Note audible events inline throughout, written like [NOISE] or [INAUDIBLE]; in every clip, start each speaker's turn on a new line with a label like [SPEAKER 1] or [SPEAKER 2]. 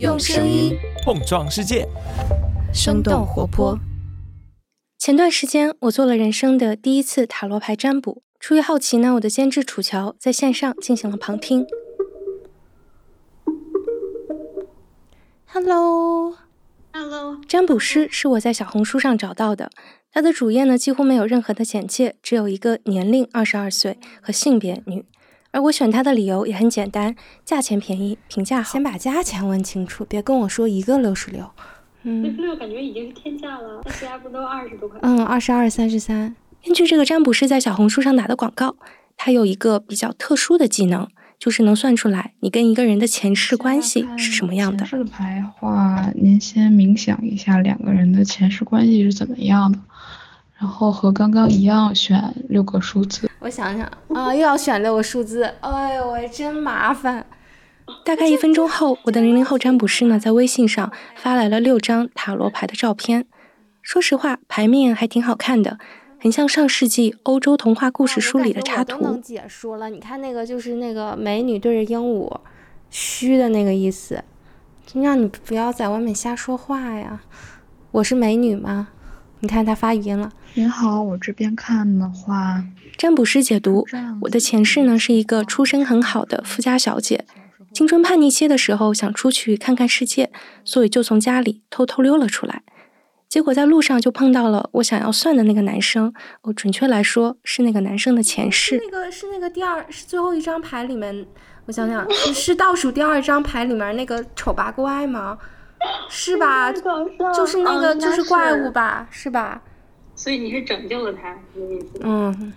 [SPEAKER 1] 用声音
[SPEAKER 2] 碰撞世界，
[SPEAKER 1] 生动活泼。前段时间，我做了人生的第一次塔罗牌占卜。出于好奇呢，我的监制楚乔在线上进行了旁听。Hello，Hello，占卜师是我在小红书上找到的，他的主页呢几乎没有任何的简介，只有一个年龄二十二岁和性别女。而我选他的理由也很简单，价钱便宜，评价好。先把价钱问清楚，别跟我说一个六十六。
[SPEAKER 3] 嗯，六十六感觉已经是天价了，那其他不都二十多块？嗯，
[SPEAKER 1] 二十二、三十三。根据这个占卜师在小红书上打的广告，他有一个比较特殊的技能，就是能算出来你跟一个人的前世关系是什么样的。
[SPEAKER 4] 前世的牌话，您先冥想一下两个人的前世关系是怎么样的。然后和刚刚一样选六个数字。
[SPEAKER 1] 我想想啊，又要选六个数字，哎呦喂，真麻烦。大概一分钟后，我的零零后占卜师呢在微信上发来了六张塔罗牌的照片。说实话，牌面还挺好看的，很像上世纪欧洲童话故事书里的插图。能解说了，你看那个就是那个美女对着鹦鹉，虚的那个意思，就让你不要在外面瞎说话呀。我是美女吗？你看他发语音了。
[SPEAKER 4] 您好，我这边看的话，
[SPEAKER 1] 占卜师解读，我的前世呢是一个出身很好的富家小姐，青春叛逆期的时候想出去看看世界，所以就从家里偷偷溜了出来，结果在路上就碰到了我想要算的那个男生，哦，准确来说是那个男生的前世。那个是那个第二是最后一张牌里面，我想想是倒数第二张牌里面那个丑八怪吗？[LAUGHS] 是吧？就是那个，就是怪物吧？是吧？
[SPEAKER 3] 所以你是拯救了他，嗯，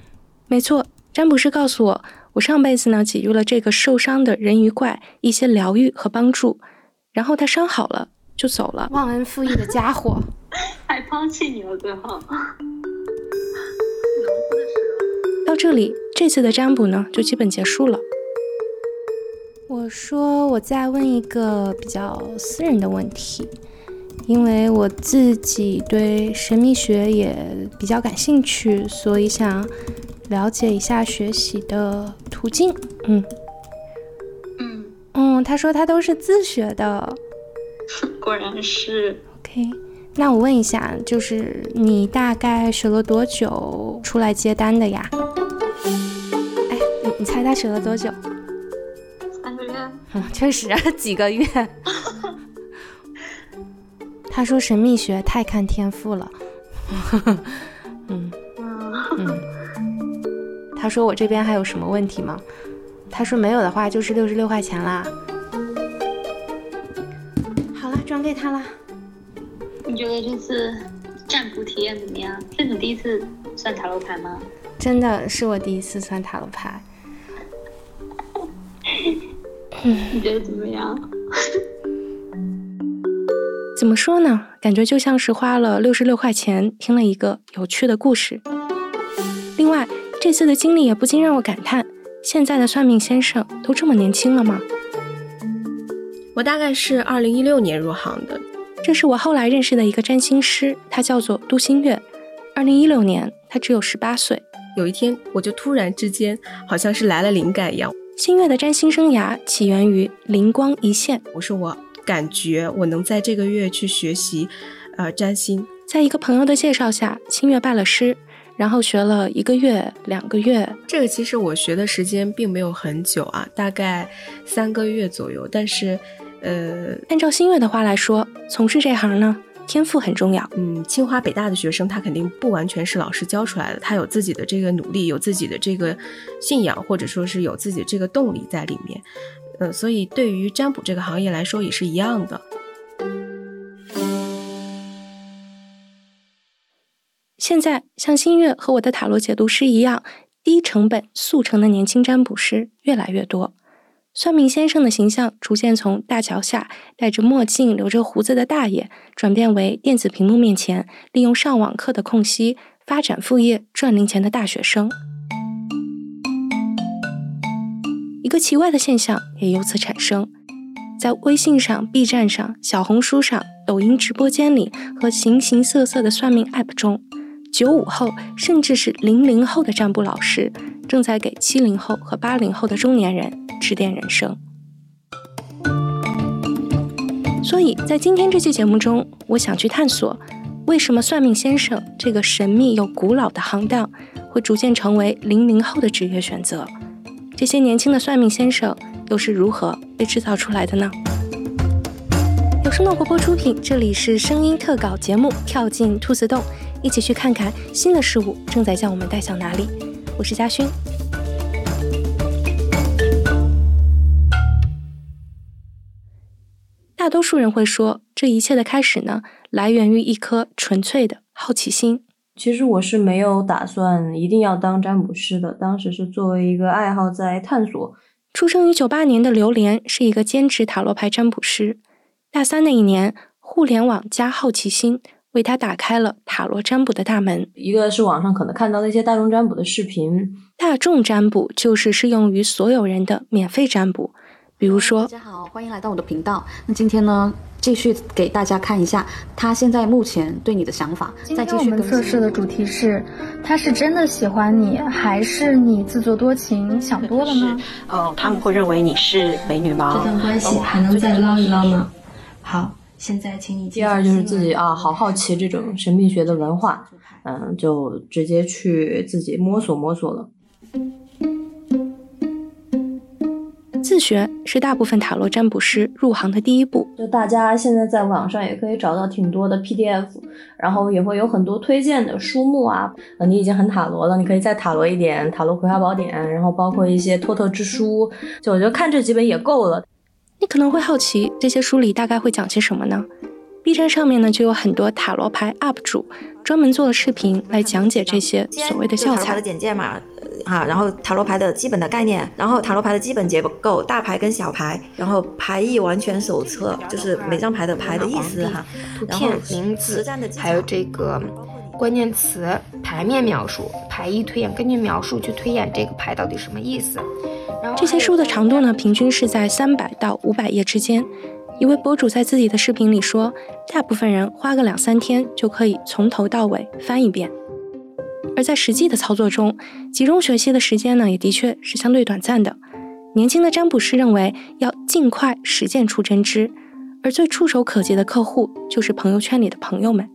[SPEAKER 1] 没错。占卜师告诉我，我上辈子呢给予了这个受伤的人鱼怪一些疗愈和帮助，然后他伤好了就走了。忘恩负义的家伙，[LAUGHS]
[SPEAKER 3] 还抛弃你了，最后。
[SPEAKER 1] 到这里，这次的占卜呢就基本结束了。我说，我再问一个比较私人的问题，因为我自己对神秘学也比较感兴趣，所以想了解一下学习的途径。
[SPEAKER 3] 嗯，嗯，
[SPEAKER 1] 嗯，他说他都是自学的，[LAUGHS]
[SPEAKER 3] 果然是。
[SPEAKER 1] OK，那我问一下，就是你大概学了多久出来接单的呀？哎，你你猜他学了多久？嗯，[LAUGHS] 确实几个月。[LAUGHS] 他说神秘学太看天赋了。[LAUGHS] 嗯嗯。他说我这边还有什么问题吗？他说没有的话就是六十六块钱啦。好了，转给他了。
[SPEAKER 3] 你觉得这次占卜体验怎么样？是你第一次算塔罗牌吗？
[SPEAKER 1] 真的是我第一次算塔罗牌。你
[SPEAKER 3] 觉得怎么样？[LAUGHS]
[SPEAKER 1] 怎么说呢？感觉就像是花了六十六块钱听了一个有趣的故事。另外，这次的经历也不禁让我感叹：现在的算命先生都这么年轻了吗？
[SPEAKER 5] 我大概是二零一六年入行的，
[SPEAKER 1] 这是我后来认识的一个占星师，他叫做杜新月。二零一六年，他只有十八岁。
[SPEAKER 5] 有一天，我就突然之间，好像是来了灵感一样。
[SPEAKER 1] 新月的占星生涯起源于灵光一现。
[SPEAKER 5] 我说我感觉我能在这个月去学习，呃，占星。
[SPEAKER 1] 在一个朋友的介绍下，新月拜了师，然后学了一个月、两个月。
[SPEAKER 5] 这个其实我学的时间并没有很久啊，大概三个月左右。但是，呃，
[SPEAKER 1] 按照新月的话来说，从事这行呢。天赋很重要。
[SPEAKER 5] 嗯，清华北大的学生，他肯定不完全是老师教出来的，他有自己的这个努力，有自己的这个信仰，或者说是有自己这个动力在里面。嗯，所以对于占卜这个行业来说也是一样的。
[SPEAKER 1] 现在，像新月和我的塔罗解读师一样，低成本速成的年轻占卜师越来越多。算命先生的形象逐渐从大桥下戴着墨镜、留着胡子的大爷，转变为电子屏幕面前利用上网课的空隙发展副业、赚零钱的大学生。一个奇怪的现象也由此产生：在微信上、B 站上、小红书上、抖音直播间里和形形色色的算命 App 中，九五后甚至是零零后的占卜老师正在给七零后和八零后的中年人。指点人生。所以在今天这期节目中，我想去探索，为什么算命先生这个神秘又古老的行当，会逐渐成为零零后的职业选择？这些年轻的算命先生又是如何被制造出来的呢？有声诺活泼出品，这里是声音特稿节目《跳进兔子洞》，一起去看看新的事物正在将我们带向哪里。我是嘉勋。大多数人会说，这一切的开始呢，来源于一颗纯粹的好奇心。
[SPEAKER 2] 其实我是没有打算一定要当占卜师的，当时是作为一个爱好在探索。
[SPEAKER 1] 出生于九八年的榴莲是一个兼职塔罗牌占卜师。大三那一年，互联网加好奇心为他打开了塔罗占卜的大门。
[SPEAKER 2] 一个是网上可能看到的一些大众占卜的视频，
[SPEAKER 1] 大众占卜就是适用于所有人的免费占卜。比如说，
[SPEAKER 6] 大家好，欢迎来到我的频道。那今天呢，继续给大家看一下他现在目前对你的想法。
[SPEAKER 7] 今天我们测试的主题是，他是真的喜欢你，还是你自作多情想多了呢？
[SPEAKER 8] 呃，他们会认为你是美女吗？
[SPEAKER 9] 这段关系还能再捞一捞吗？好，现在请你。
[SPEAKER 2] 第二就是自己啊，好好奇这种神秘学的文化，嗯，就直接去自己摸索摸索了。
[SPEAKER 1] 自学是大部分塔罗占卜师入行的第一步。
[SPEAKER 2] 就大家现在在网上也可以找到挺多的 PDF，然后也会有很多推荐的书目啊。呃，你已经很塔罗了，你可以再塔罗一点《塔罗葵花宝典》，然后包括一些托特之书。就我觉得看这几本也够了。
[SPEAKER 1] 你可能会好奇，这些书里大概会讲些什么呢？B 站上面呢就有很多塔罗牌 UP 主专门做了视频来讲解这些所谓的教材
[SPEAKER 8] 的简介嘛。哈，然后塔罗牌的基本的概念，然后塔罗牌的基本结构，大牌跟小牌，然后牌意完全手册，就是每张牌的牌的意思哈，
[SPEAKER 10] 图片、名字，还有这个关键词、牌面描述、牌意推演，根据描述去推演这个牌到底什么意思。
[SPEAKER 1] 这些书的长度呢，平均是在三百到五百页之间。一位博主在自己的视频里说，大部分人花个两三天就可以从头到尾翻一遍。而在实际的操作中，集中学习的时间呢，也的确是相对短暂的。年轻的占卜师认为要尽快实践出真知，而最触手可及的客户就是朋友圈里的朋友们。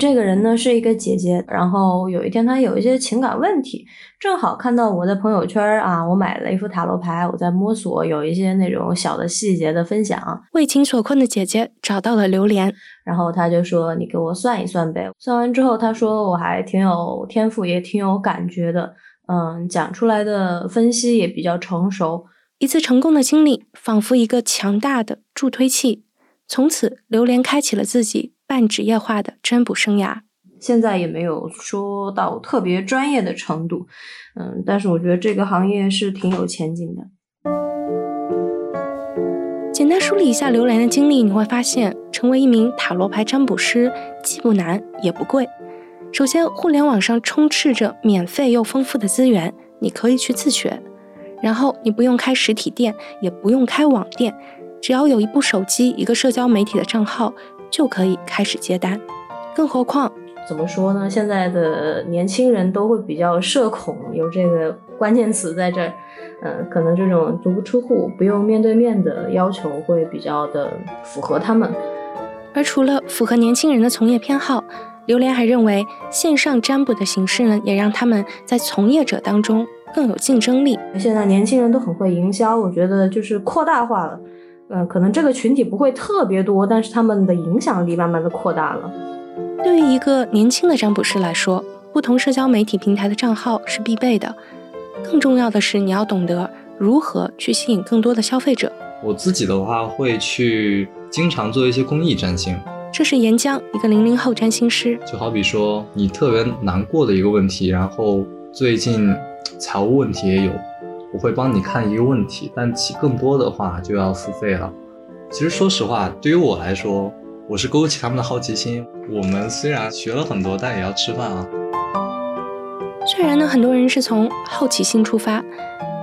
[SPEAKER 2] 这个人呢是一个姐姐，然后有一天她有一些情感问题，正好看到我在朋友圈啊，我买了一副塔罗牌，我在摸索，有一些那种小的细节的分享。
[SPEAKER 1] 为情所困的姐姐找到了榴莲，
[SPEAKER 2] 然后她就说：“你给我算一算呗。”算完之后，她说：“我还挺有天赋，也挺有感觉的，嗯，讲出来的分析也比较成熟。”
[SPEAKER 1] 一次成功的经历，仿佛一个强大的助推器，从此榴莲开启了自己。半职业化的占卜生涯，
[SPEAKER 2] 现在也没有说到特别专业的程度，嗯，但是我觉得这个行业是挺有前景的。
[SPEAKER 1] 简单梳理一下刘莲的经历，你会发现，成为一名塔罗牌占卜师既不难也不贵。首先，互联网上充斥着免费又丰富的资源，你可以去自学。然后，你不用开实体店，也不用开网店，只要有一部手机、一个社交媒体的账号。就可以开始接单，更何况
[SPEAKER 2] 怎么说呢？现在的年轻人都会比较社恐，有这个关键词在这儿，嗯，可能这种足不出户、不用面对面的要求会比较的符合他们。
[SPEAKER 1] 而除了符合年轻人的从业偏好，榴莲还认为线上占卜的形式呢，也让他们在从业者当中更有竞争力。
[SPEAKER 2] 现在年轻人都很会营销，我觉得就是扩大化了。嗯，可能这个群体不会特别多，但是他们的影响力慢慢的扩大了。
[SPEAKER 1] 对于一个年轻的占卜师来说，不同社交媒体平台的账号是必备的。更重要的是，你要懂得如何去吸引更多的消费者。
[SPEAKER 11] 我自己的话，会去经常做一些公益占星。
[SPEAKER 1] 这是岩浆，一个零零后占星师。
[SPEAKER 11] 就好比说，你特别难过的一个问题，然后最近财务问题也有。我会帮你看一个问题，但其更多的话就要付费了。其实说实话，对于我来说，我是勾起他们的好奇心。我们虽然学了很多，但也要吃饭啊。
[SPEAKER 1] 虽然呢，很多人是从好奇心出发，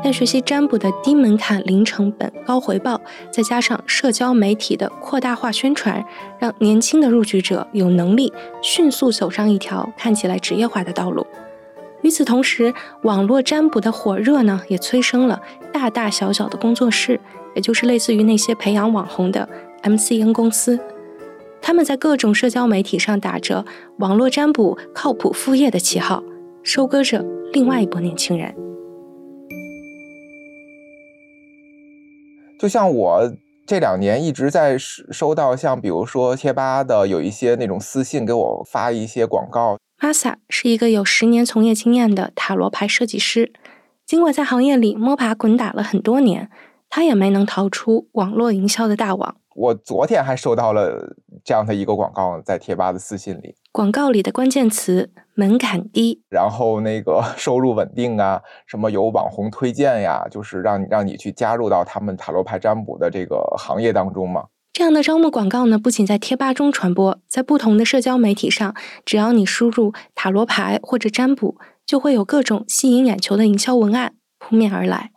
[SPEAKER 1] 但学习占卜的低门槛、零成本、高回报，再加上社交媒体的扩大化宣传，让年轻的入局者有能力迅速走上一条看起来职业化的道路。与此同时，网络占卜的火热呢，也催生了大大小小的工作室，也就是类似于那些培养网红的 MCN 公司。他们在各种社交媒体上打着“网络占卜靠谱副业”的旗号，收割着另外一波年轻人。
[SPEAKER 12] 就像我这两年一直在收到，像比如说贴吧的有一些那种私信给我发一些广告。
[SPEAKER 1] Masa 是一个有十年从业经验的塔罗牌设计师，尽管在行业里摸爬滚打了很多年，他也没能逃出网络营销的大网。
[SPEAKER 12] 我昨天还收到了这样的一个广告，在贴吧的私信里。
[SPEAKER 1] 广告里的关键词门槛低，
[SPEAKER 12] 然后那个 [LAUGHS] 收入稳定啊，什么有网红推荐呀，就是让让你去加入到他们塔罗牌占卜的这个行业当中嘛。
[SPEAKER 1] 这样的招募广告呢，不仅在贴吧中传播，在不同的社交媒体上，只要你输入塔罗牌或者占卜，就会有各种吸引眼球的营销文案扑面而来。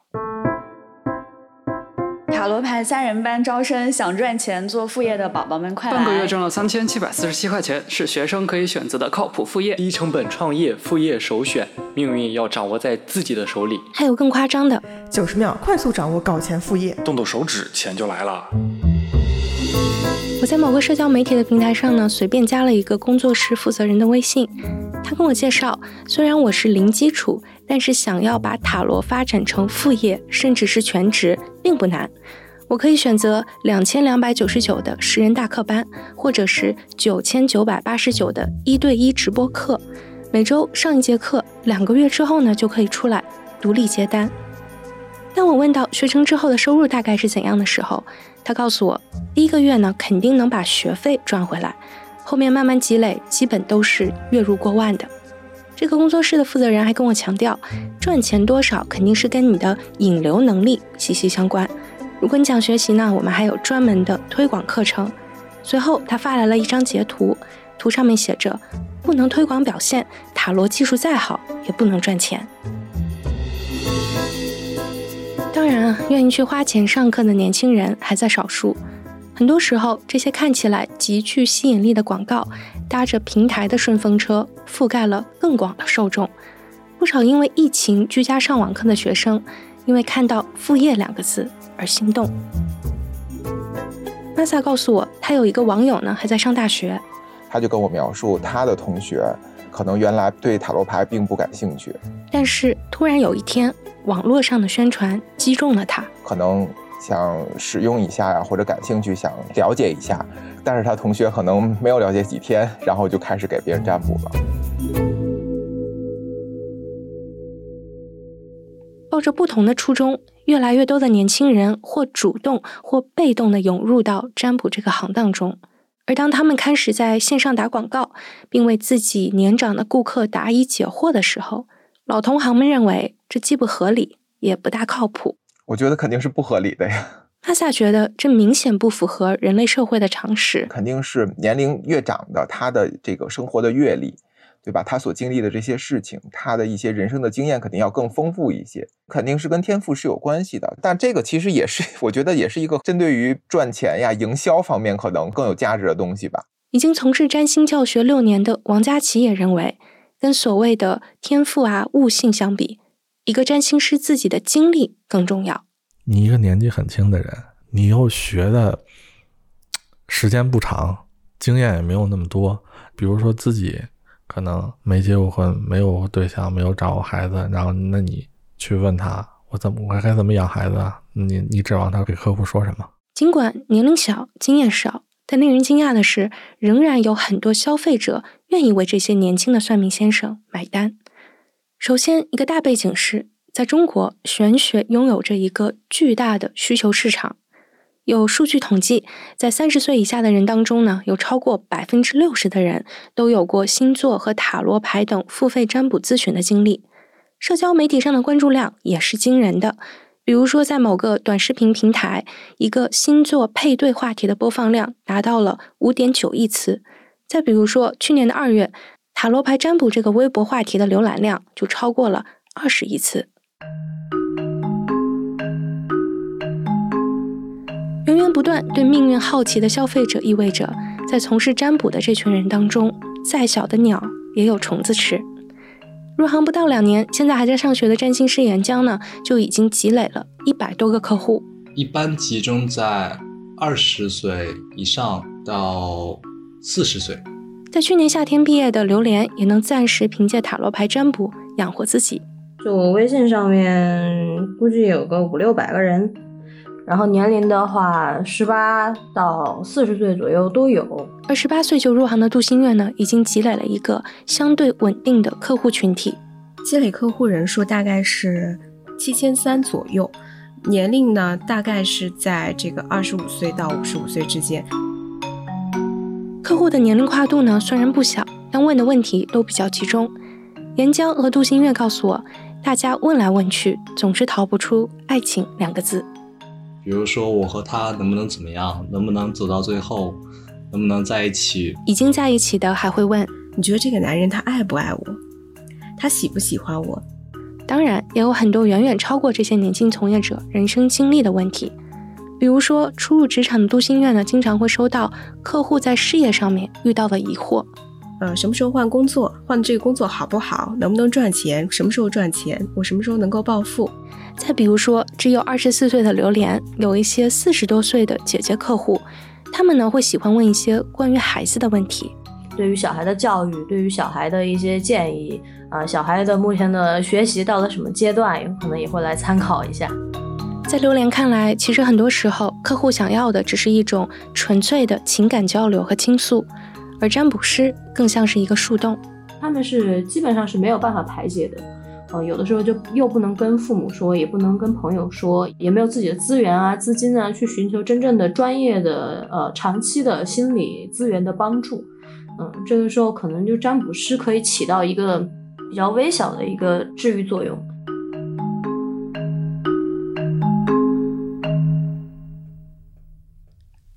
[SPEAKER 13] 塔罗牌三人班招生，想赚钱做副业的宝宝们快来！
[SPEAKER 14] 半个月挣了三千七百四十七块钱，是学生可以选择的靠谱副业，
[SPEAKER 15] 低成本创业副业首选，命运要掌握在自己的手里。
[SPEAKER 1] 还有更夸张的，
[SPEAKER 16] 九十秒快速掌握搞钱副业，
[SPEAKER 17] 动动手指钱就来了。
[SPEAKER 1] 在某个社交媒体的平台上呢，随便加了一个工作室负责人的微信，他跟我介绍，虽然我是零基础，但是想要把塔罗发展成副业，甚至是全职，并不难。我可以选择两千两百九十九的十人大课班，或者是九千九百八十九的一对一直播课，每周上一节课，两个月之后呢，就可以出来独立接单。当我问到学成之后的收入大概是怎样的时候，他告诉我，第一个月呢，肯定能把学费赚回来，后面慢慢积累，基本都是月入过万的。这个工作室的负责人还跟我强调，赚钱多少肯定是跟你的引流能力息息相关。如果你想学习呢，我们还有专门的推广课程。随后他发来了一张截图，图上面写着：“不能推广表现，塔罗技术再好也不能赚钱。”当然啊，愿意去花钱上课的年轻人还在少数。很多时候，这些看起来极具吸引力的广告，搭着平台的顺风车，覆盖了更广的受众。不少因为疫情居家上网课的学生，因为看到“副业”两个字而心动。玛萨告诉我，他有一个网友呢，还在上大学。
[SPEAKER 12] 他就跟我描述，他的同学可能原来对塔罗牌并不感兴趣，
[SPEAKER 1] 但是突然有一天。网络上的宣传击中了他，
[SPEAKER 12] 可能想使用一下呀，或者感兴趣想了解一下，但是他同学可能没有了解几天，然后就开始给别人占卜了。
[SPEAKER 1] 抱着不同的初衷，越来越多的年轻人或主动或被动的涌入到占卜这个行当中，而当他们开始在线上打广告，并为自己年长的顾客答疑解惑的时候。老同行们认为这既不合理，也不大靠谱。
[SPEAKER 12] 我觉得肯定是不合理的呀。[LAUGHS]
[SPEAKER 1] 阿萨觉得这明显不符合人类社会的常识。
[SPEAKER 12] 肯定是年龄越长的，他的这个生活的阅历，对吧？他所经历的这些事情，他的一些人生的经验肯定要更丰富一些，肯定是跟天赋是有关系的。但这个其实也是，[LAUGHS] 我觉得也是一个针对于赚钱呀、营销方面可能更有价值的东西吧。
[SPEAKER 1] 已经从事占星教学六年的王佳琪也认为。跟所谓的天赋啊、悟性相比，一个占星师自己的经历更重要。
[SPEAKER 18] 你一个年纪很轻的人，你又学的时间不长，经验也没有那么多。比如说自己可能没结过婚，没有对象，没有找过孩子，然后那你去问他，我怎么我该怎么养孩子啊？你你指望他给客户说什么？
[SPEAKER 1] 尽管年龄小，经验少。但令人惊讶的是，仍然有很多消费者愿意为这些年轻的算命先生买单。首先，一个大背景是，在中国，玄学拥有着一个巨大的需求市场。有数据统计，在三十岁以下的人当中呢，有超过百分之六十的人都有过星座和塔罗牌等付费占卜咨询的经历。社交媒体上的关注量也是惊人的。比如说，在某个短视频平台，一个星座配对话题的播放量达到了五点九亿次。再比如说，去年的二月，塔罗牌占卜这个微博话题的浏览量就超过了二十亿次。源源不断对命运好奇的消费者，意味着在从事占卜的这群人当中，再小的鸟也有虫子吃。入行不到两年，现在还在上学的占星师岩浆呢，就已经积累了一百多个客户。
[SPEAKER 11] 一般集中在二十岁以上到四十岁。
[SPEAKER 1] 在去年夏天毕业的榴莲也能暂时凭借塔罗牌占卜养活自己。
[SPEAKER 2] 就我微信上面估计有个五六百个人，然后年龄的话，十八到四十岁左右都有。
[SPEAKER 1] 而十八岁就入行的杜心月呢，已经积累了一个相对稳定的客户群体，
[SPEAKER 5] 积累客户人数大概是七千三左右，年龄呢大概是在这个二十五岁到五十五岁之间。
[SPEAKER 1] 客户的年龄跨度呢虽然不小，但问的问题都比较集中。岩浆和杜新月告诉我。大家问来问去，总是逃不出“爱情”两个字。
[SPEAKER 11] 比如说，我和他能不能怎么样？能不能走到最后？能不能在一起？
[SPEAKER 1] 已经在一起的还会问：
[SPEAKER 5] 你觉得这个男人他爱不爱我？他喜不喜欢我？
[SPEAKER 1] 当然，也有很多远远超过这些年轻从业者人生经历的问题。比如说，初入职场的杜心月呢，经常会收到客户在事业上面遇到的疑惑。
[SPEAKER 5] 呃，什么时候换工作？换这个工作好不好？能不能赚钱？什么时候赚钱？我什么时候能够暴富？
[SPEAKER 1] 再比如说，只有二十四岁的榴莲，有一些四十多岁的姐姐客户，他们呢会喜欢问一些关于孩子的问题，
[SPEAKER 2] 对于小孩的教育，对于小孩的一些建议啊，小孩的目前的学习到了什么阶段，有可能也会来参考一下。
[SPEAKER 1] 在榴莲看来，其实很多时候，客户想要的只是一种纯粹的情感交流和倾诉。而占卜师更像是一个树洞，
[SPEAKER 2] 他们是基本上是没有办法排解的，呃，有的时候就又不能跟父母说，也不能跟朋友说，也没有自己的资源啊、资金啊，去寻求真正的专业的、呃，长期的心理资源的帮助。嗯，这个时候可能就占卜师可以起到一个比较微小的一个治愈作用。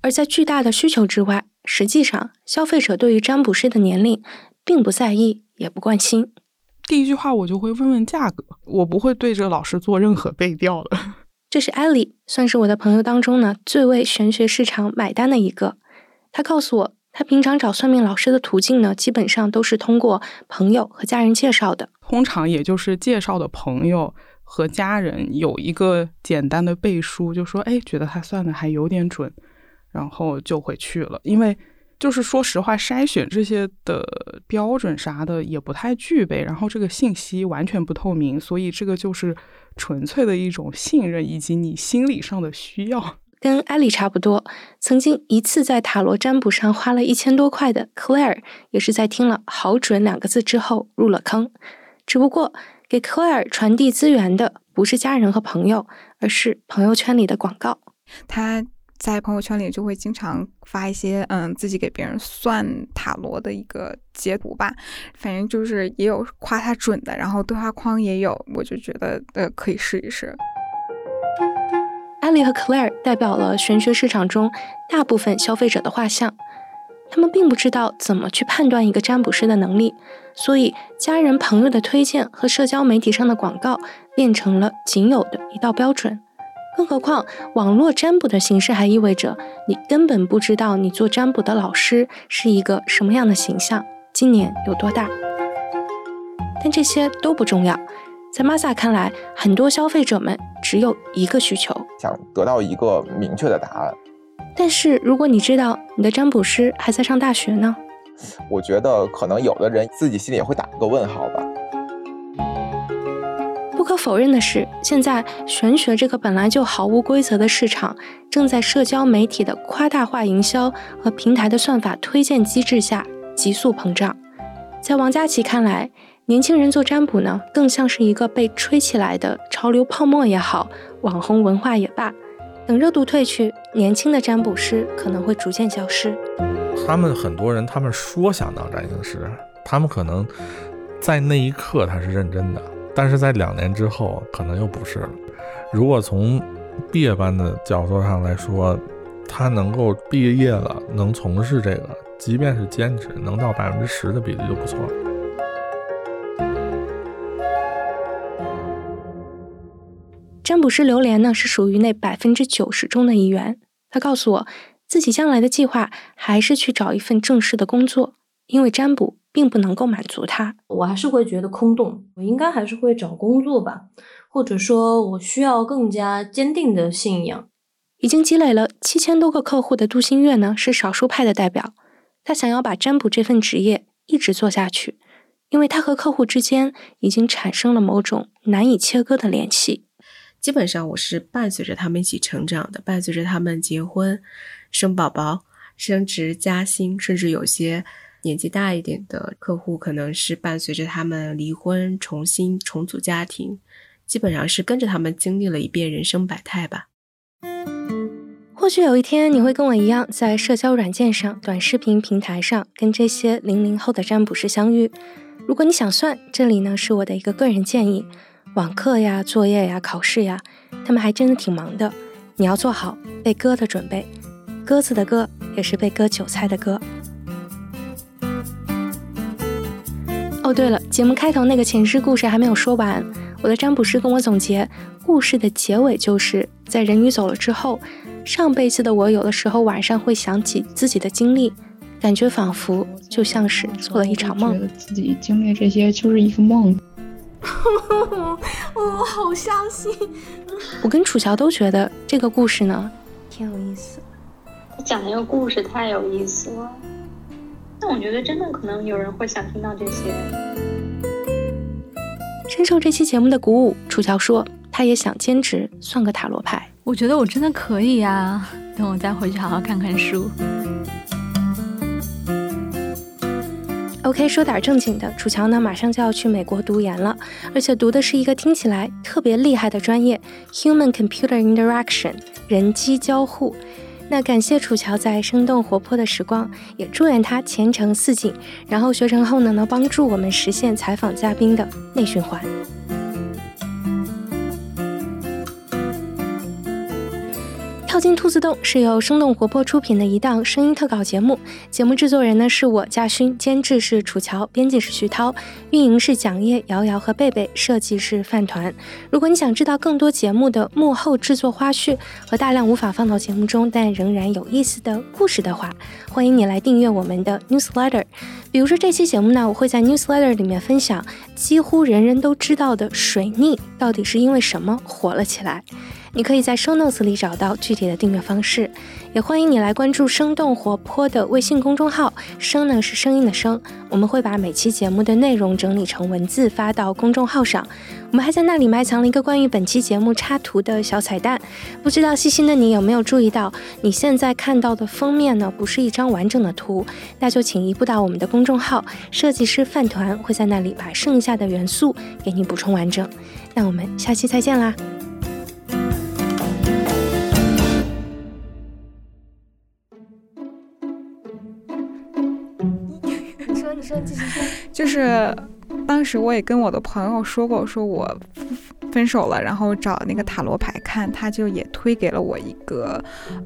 [SPEAKER 1] 而在巨大的需求之外。实际上，消费者对于占卜师的年龄并不在意，也不关心。
[SPEAKER 19] 第一句话我就会问问价格，我不会对着老师做任何背调的。
[SPEAKER 1] 这是艾莉，算是我的朋友当中呢最为玄学市场买单的一个。他告诉我，他平常找算命老师的途径呢，基本上都是通过朋友和家人介绍的。
[SPEAKER 19] 通常也就是介绍的朋友和家人有一个简单的背书，就说哎，觉得他算的还有点准。然后就回去了，因为就是说实话，筛选这些的标准啥的也不太具备，然后这个信息完全不透明，所以这个就是纯粹的一种信任以及你心理上的需要。
[SPEAKER 1] 跟艾丽差不多，曾经一次在塔罗占卜上花了一千多块的 Claire，也是在听了“好准”两个字之后入了坑。只不过给 Claire 传递资源的不是家人和朋友，而是朋友圈里的广告。
[SPEAKER 20] 他。在朋友圈里就会经常发一些嗯自己给别人算塔罗的一个截图吧，反正就是也有夸他准的，然后对话框也有，我就觉得呃可以试一试。
[SPEAKER 1] 艾莉和 Claire 代表了玄学市场中大部分消费者的画像，他们并不知道怎么去判断一个占卜师的能力，所以家人朋友的推荐和社交媒体上的广告变成了仅有的一道标准。更何况，网络占卜的形式还意味着你根本不知道你做占卜的老师是一个什么样的形象，今年有多大。但这些都不重要，在 Masa 看来，很多消费者们只有一个需求，
[SPEAKER 12] 想得到一个明确的答案。
[SPEAKER 1] 但是如果你知道你的占卜师还在上大学呢？
[SPEAKER 12] 我觉得可能有的人自己心里也会打一个问号吧。
[SPEAKER 1] 否认的是，现在玄学这个本来就毫无规则的市场，正在社交媒体的夸大化营销和平台的算法推荐机制下急速膨胀。在王佳琪看来，年轻人做占卜呢，更像是一个被吹起来的潮流泡沫也好，网红文化也罢。等热度退去，年轻的占卜师可能会逐渐消失。
[SPEAKER 18] 他们很多人，他们说想当占星师，他们可能在那一刻他是认真的。但是在两年之后，可能又不是了。如果从毕业班的角度上来说，他能够毕业了，能从事这个，即便是兼职，能到百分之十的比例就不错了。
[SPEAKER 1] 占卜师榴莲呢，是属于那百分之九十中的一员。他告诉我，自己将来的计划还是去找一份正式的工作，因为占卜。并不能够满足他，
[SPEAKER 2] 我还是会觉得空洞。我应该还是会找工作吧，或者说，我需要更加坚定的信仰。
[SPEAKER 1] 已经积累了七千多个客户的杜新月呢，是少数派的代表。他想要把占卜这份职业一直做下去，因为他和客户之间已经产生了某种难以切割的联系。
[SPEAKER 5] 基本上我是伴随着他们一起成长的，伴随着他们结婚、生宝宝、升职加薪，甚至有些年纪大一点的客户，可能是伴随着他们离婚、重新重组家庭，基本上是跟着他们经历了一遍人生百态吧。
[SPEAKER 1] 或许有一天你会跟我一样，在社交软件上、短视频平台上跟这些零零后的占卜师相遇。如果你想算，这里呢是我的一个个人建议：网课呀、作业呀、考试呀，他们还真的挺忙的。你要做好被割的准备，鸽子的割也是被割韭菜的割。哦，对了，节目开头那个前世故事还没有说完。我的占卜师跟我总结，故事的结尾就是在人鱼走了之后。上辈子的我，有的时候晚上会想起自己的经历，感觉仿佛就像是做了一场梦。
[SPEAKER 4] 觉得自己经历这些就是一个梦。
[SPEAKER 1] 我 [LAUGHS] 好伤心。我跟楚乔都觉得这个故事呢，挺有意思。
[SPEAKER 3] 讲那个故事太有意思了。但我觉得真的可能有人会想听到这些。
[SPEAKER 1] 深受这期节目的鼓舞，楚乔说他也想兼职算个塔罗牌。
[SPEAKER 21] 我觉得我真的可以呀，等我再回去好好看看书。
[SPEAKER 1] OK，说点正经的，楚乔呢马上就要去美国读研了，而且读的是一个听起来特别厉害的专业 ——Human Computer Interaction，人机交互。那感谢楚乔在生动活泼的时光，也祝愿他前程似锦，然后学成后呢能帮助我们实现采访嘉宾的内循环。跳进兔子洞是由生动活泼出品的一档声音特稿节目，节目制作人呢是我嘉勋，监制是楚乔，编辑是徐涛，运营是蒋叶、瑶瑶和贝贝，设计是饭团。如果你想知道更多节目的幕后制作花絮和大量无法放到节目中但仍然有意思的故事的话，欢迎你来订阅我们的 newsletter。比如说这期节目呢，我会在 newsletter 里面分享几乎人人都知道的水逆到底是因为什么火了起来。你可以在 show notes 里找到具体的订阅方式，也欢迎你来关注生动活泼的微信公众号。声呢是声音的声，我们会把每期节目的内容整理成文字发到公众号上。我们还在那里埋藏了一个关于本期节目插图的小彩蛋。不知道细心的你有没有注意到，你现在看到的封面呢不是一张完整的图，那就请移步到我们的公众号，设计师饭团会在那里把剩下的元素给你补充完整。那我们下期再见啦！[LAUGHS]
[SPEAKER 20] 就是当时我也跟我的朋友说过，说我分手了，然后找那个塔罗牌看，他就也推给了我一个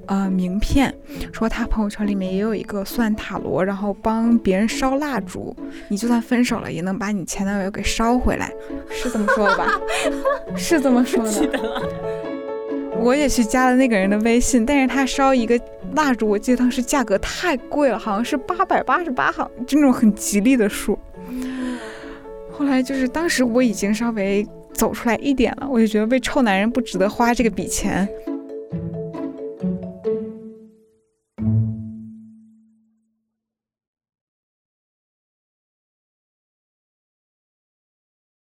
[SPEAKER 20] 呃名片，说他朋友圈里面也有一个算塔罗，然后帮别人烧蜡烛，你就算分手了也能把你前男友给烧回来，是这么说的吧？[LAUGHS] 是这么说的。[LAUGHS] 我也去加了那个人的微信，但是他烧一个蜡烛，我记得当时价格太贵了，好像是八百八十八，好就那种很吉利的数。后来就是当时我已经稍微走出来一点了，我就觉得为臭男人不值得花这个笔钱。